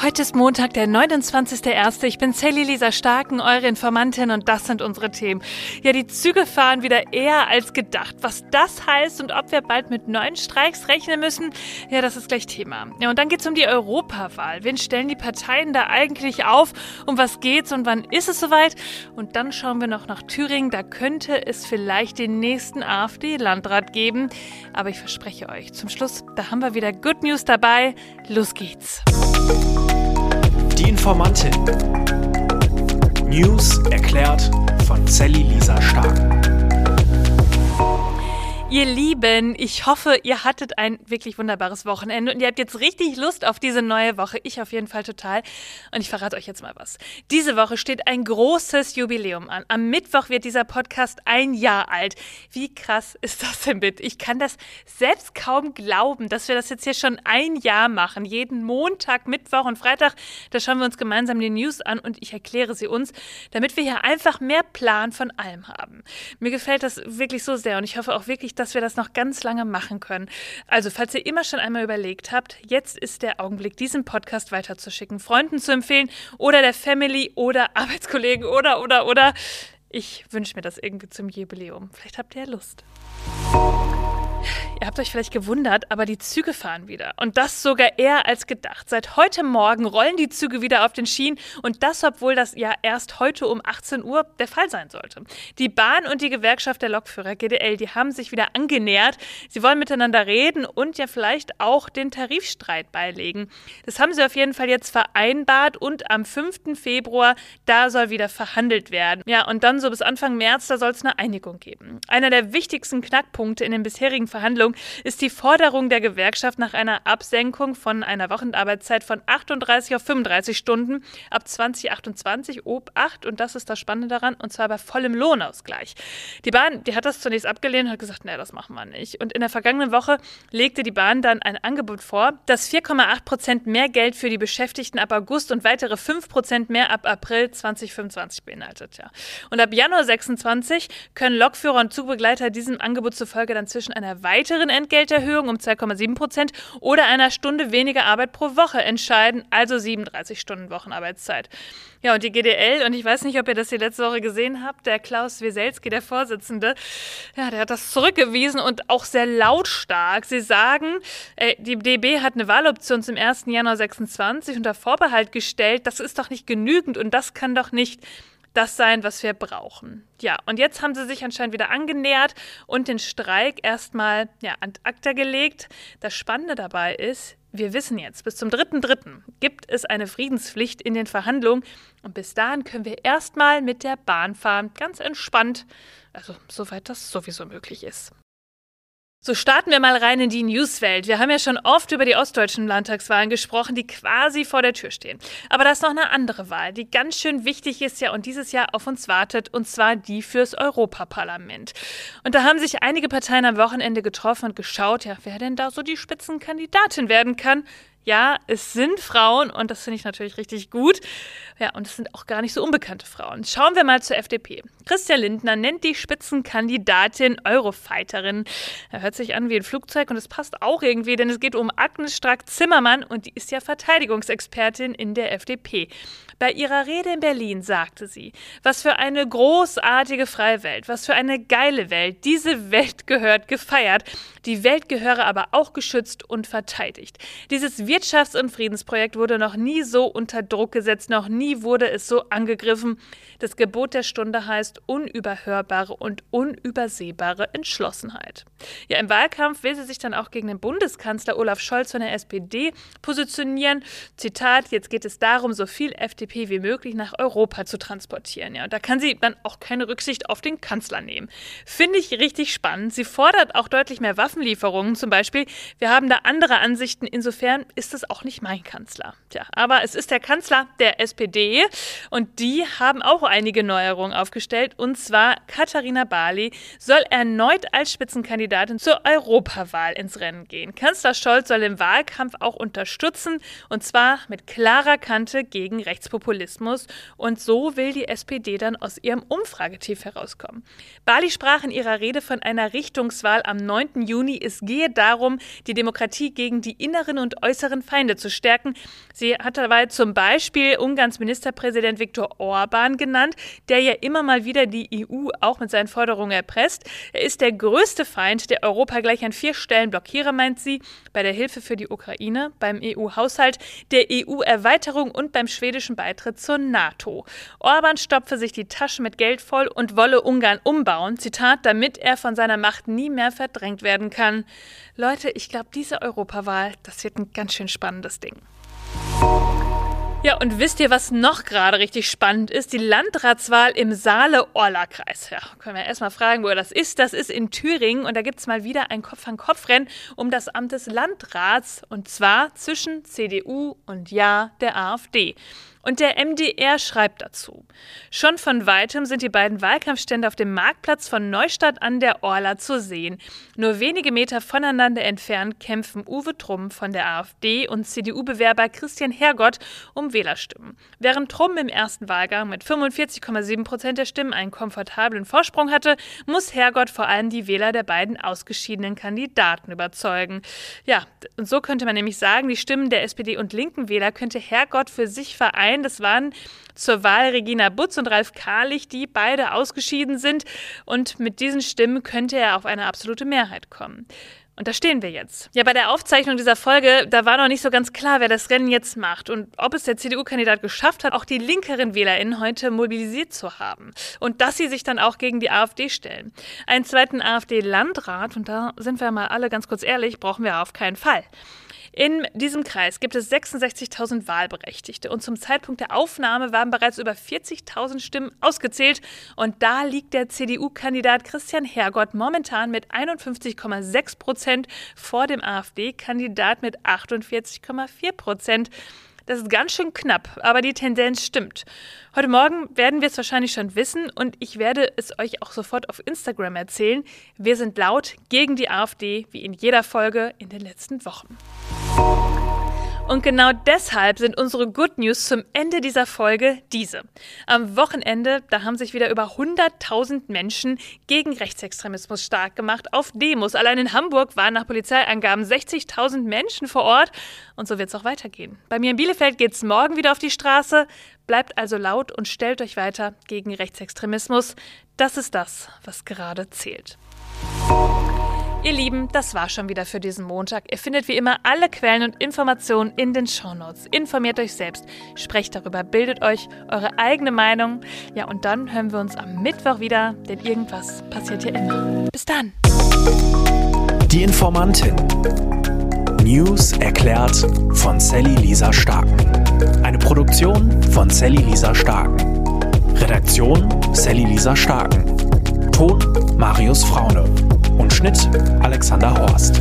Heute ist Montag, der 29.01. Ich bin Sally Lisa Starken, eure Informantin und das sind unsere Themen. Ja, die Züge fahren wieder eher als gedacht. Was das heißt und ob wir bald mit neuen Streiks rechnen müssen, ja, das ist gleich Thema. Ja, und dann geht's um die Europawahl. Wen stellen die Parteien da eigentlich auf? Um was geht's und wann ist es soweit? Und dann schauen wir noch nach Thüringen. Da könnte es vielleicht den nächsten AfD-Landrat geben. Aber ich verspreche euch, zum Schluss, da haben wir wieder Good News dabei. Los geht's. Die Informantin. News erklärt von Sally Lisa Stark. Ihr Lieben, ich hoffe, ihr hattet ein wirklich wunderbares Wochenende und ihr habt jetzt richtig Lust auf diese neue Woche. Ich auf jeden Fall total. Und ich verrate euch jetzt mal was. Diese Woche steht ein großes Jubiläum an. Am Mittwoch wird dieser Podcast ein Jahr alt. Wie krass ist das denn bitte? Ich kann das selbst kaum glauben, dass wir das jetzt hier schon ein Jahr machen. Jeden Montag, Mittwoch und Freitag, da schauen wir uns gemeinsam die News an und ich erkläre sie uns, damit wir hier einfach mehr Plan von allem haben. Mir gefällt das wirklich so sehr und ich hoffe auch wirklich, dass wir das noch ganz lange machen können. Also, falls ihr immer schon einmal überlegt habt, jetzt ist der Augenblick, diesen Podcast weiterzuschicken, Freunden zu empfehlen oder der Family oder Arbeitskollegen oder, oder, oder. Ich wünsche mir das irgendwie zum Jubiläum. Vielleicht habt ihr ja Lust. Ihr habt euch vielleicht gewundert, aber die Züge fahren wieder. Und das sogar eher als gedacht. Seit heute Morgen rollen die Züge wieder auf den Schienen und das, obwohl das ja erst heute um 18 Uhr der Fall sein sollte. Die Bahn und die Gewerkschaft der Lokführer GDL, die haben sich wieder angenähert. Sie wollen miteinander reden und ja vielleicht auch den Tarifstreit beilegen. Das haben sie auf jeden Fall jetzt vereinbart und am 5. Februar, da soll wieder verhandelt werden. Ja, und dann so bis Anfang März, da soll es eine Einigung geben. Einer der wichtigsten Knackpunkte in den bisherigen Verhandlungen Verhandlung ist die Forderung der Gewerkschaft nach einer Absenkung von einer Wochenarbeitszeit von 38 auf 35 Stunden ab 2028 ob 8 und das ist das Spannende daran und zwar bei vollem Lohnausgleich. Die Bahn, die hat das zunächst abgelehnt und hat gesagt, nee, das machen wir nicht. Und in der vergangenen Woche legte die Bahn dann ein Angebot vor, das 4,8 Prozent mehr Geld für die Beschäftigten ab August und weitere 5 Prozent mehr ab April 2025 beinhaltet. Ja. Und ab Januar 26 können Lokführer und Zugbegleiter diesem Angebot zufolge dann zwischen einer weiteren weiteren Entgelterhöhung um 2,7 Prozent oder einer Stunde weniger Arbeit pro Woche entscheiden, also 37 Stunden Wochenarbeitszeit. Ja, und die GDL, und ich weiß nicht, ob ihr das die letzte Woche gesehen habt, der Klaus Wieselski, der Vorsitzende, ja, der hat das zurückgewiesen und auch sehr lautstark. Sie sagen, äh, die DB hat eine Wahloption zum 1. Januar 26 unter Vorbehalt gestellt. Das ist doch nicht genügend und das kann doch nicht das sein, was wir brauchen. Ja, und jetzt haben sie sich anscheinend wieder angenähert und den Streik erstmal ja, an ACTA gelegt. Das Spannende dabei ist, wir wissen jetzt, bis zum 3.3. gibt es eine Friedenspflicht in den Verhandlungen und bis dahin können wir erstmal mit der Bahn fahren, ganz entspannt, also soweit das sowieso möglich ist. So starten wir mal rein in die Newswelt. Wir haben ja schon oft über die ostdeutschen Landtagswahlen gesprochen, die quasi vor der Tür stehen. Aber da ist noch eine andere Wahl, die ganz schön wichtig ist ja und dieses Jahr auf uns wartet, und zwar die fürs Europaparlament. Und da haben sich einige Parteien am Wochenende getroffen und geschaut, ja, wer denn da so die Spitzenkandidatin werden kann. Ja, es sind Frauen und das finde ich natürlich richtig gut. Ja, und es sind auch gar nicht so unbekannte Frauen. Schauen wir mal zur FDP. Christian Lindner nennt die Spitzenkandidatin Eurofighterin. Er hört sich an wie ein Flugzeug und es passt auch irgendwie, denn es geht um Agnes Strack-Zimmermann und die ist ja Verteidigungsexpertin in der FDP. Bei ihrer Rede in Berlin sagte sie, was für eine großartige freie Welt, was für eine geile Welt. Diese Welt gehört gefeiert. Die Welt gehöre aber auch geschützt und verteidigt. Dieses Wirtschafts- und Friedensprojekt wurde noch nie so unter Druck gesetzt, noch nie wurde es so angegriffen. Das Gebot der Stunde heißt unüberhörbare und unübersehbare Entschlossenheit. Ja, im Wahlkampf will sie sich dann auch gegen den Bundeskanzler Olaf Scholz von der SPD positionieren. Zitat, jetzt geht es darum, so viel FDP FDP wie möglich nach Europa zu transportieren. Ja, und da kann sie dann auch keine Rücksicht auf den Kanzler nehmen. Finde ich richtig spannend. Sie fordert auch deutlich mehr Waffenlieferungen zum Beispiel. Wir haben da andere Ansichten. Insofern ist es auch nicht mein Kanzler. Tja, aber es ist der Kanzler der SPD Und die haben auch einige Neuerungen aufgestellt. Und zwar Katharina Barley soll erneut als Spitzenkandidatin zur Europawahl ins Rennen gehen. Kanzler Scholz soll den Wahlkampf auch unterstützen. Und zwar mit klarer Kante gegen Rechtspopulismus. Und so will die SPD dann aus ihrem Umfragetief herauskommen. Barley sprach in ihrer Rede von einer Richtungswahl am 9. Juni. Es gehe darum, die Demokratie gegen die inneren und äußeren Feinde zu stärken. Sie hat dabei zum Beispiel Ungarns Ministerpräsident Viktor Orban genannt, der ja immer mal wieder die EU auch mit seinen Forderungen erpresst. Er ist der größte Feind, der Europa gleich an vier Stellen blockiere, meint sie, bei der Hilfe für die Ukraine, beim EU-Haushalt, der EU-Erweiterung und beim schwedischen Beitritt zur NATO. Orban stopfe sich die Taschen mit Geld voll und wolle Ungarn umbauen, Zitat, damit er von seiner Macht nie mehr verdrängt werden kann. Leute, ich glaube, diese Europawahl, das wird ein ganz schön spannendes Ding. Ja, und wisst ihr, was noch gerade richtig spannend ist? Die Landratswahl im Saale-Orla-Kreis. Ja, können wir erstmal fragen, wo das ist. Das ist in Thüringen und da gibt es mal wieder ein Kopf-an-Kopf-Rennen um das Amt des Landrats und zwar zwischen CDU und ja der AfD. Und der MDR schreibt dazu. Schon von weitem sind die beiden Wahlkampfstände auf dem Marktplatz von Neustadt an der Orla zu sehen. Nur wenige Meter voneinander entfernt kämpfen Uwe Trumm von der AfD und CDU-Bewerber Christian Hergott um Wählerstimmen. Während Trumm im ersten Wahlgang mit 45,7 Prozent der Stimmen einen komfortablen Vorsprung hatte, muss Hergott vor allem die Wähler der beiden ausgeschiedenen Kandidaten überzeugen. Ja, und so könnte man nämlich sagen, die Stimmen der SPD und linken Wähler könnte Hergott für sich vereinen ein. Das waren zur Wahl Regina Butz und Ralf Karlich, die beide ausgeschieden sind. Und mit diesen Stimmen könnte er auf eine absolute Mehrheit kommen. Und da stehen wir jetzt. Ja, bei der Aufzeichnung dieser Folge, da war noch nicht so ganz klar, wer das Rennen jetzt macht und ob es der CDU-Kandidat geschafft hat, auch die linkeren WählerInnen heute mobilisiert zu haben. Und dass sie sich dann auch gegen die AfD stellen. Einen zweiten AfD-Landrat, und da sind wir mal alle ganz kurz ehrlich, brauchen wir auf keinen Fall. In diesem Kreis gibt es 66.000 Wahlberechtigte und zum Zeitpunkt der Aufnahme waren bereits über 40.000 Stimmen ausgezählt und da liegt der CDU-Kandidat Christian Hergott momentan mit 51,6 Prozent vor dem AfD-Kandidat mit 48,4 Prozent. Das ist ganz schön knapp, aber die Tendenz stimmt. Heute Morgen werden wir es wahrscheinlich schon wissen und ich werde es euch auch sofort auf Instagram erzählen. Wir sind laut gegen die AfD, wie in jeder Folge in den letzten Wochen. Und genau deshalb sind unsere Good News zum Ende dieser Folge diese. Am Wochenende, da haben sich wieder über 100.000 Menschen gegen Rechtsextremismus stark gemacht auf Demos. Allein in Hamburg waren nach Polizeiangaben 60.000 Menschen vor Ort. Und so wird es auch weitergehen. Bei mir in Bielefeld geht es morgen wieder auf die Straße. Bleibt also laut und stellt euch weiter gegen Rechtsextremismus. Das ist das, was gerade zählt. Ihr Lieben, das war schon wieder für diesen Montag. Ihr findet wie immer alle Quellen und Informationen in den Shownotes. Informiert euch selbst, sprecht darüber, bildet euch eure eigene Meinung. Ja, und dann hören wir uns am Mittwoch wieder, denn irgendwas passiert hier immer. Bis dann. Die Informantin. News erklärt von Sally Lisa Starken. Eine Produktion von Sally Lisa Starken. Redaktion Sally Lisa Starken. Ton Marius Fraune und Schnitt Alexander Horst.